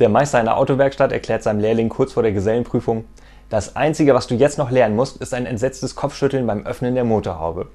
Der Meister einer Autowerkstatt erklärt seinem Lehrling kurz vor der Gesellenprüfung, das Einzige, was du jetzt noch lernen musst, ist ein entsetztes Kopfschütteln beim Öffnen der Motorhaube.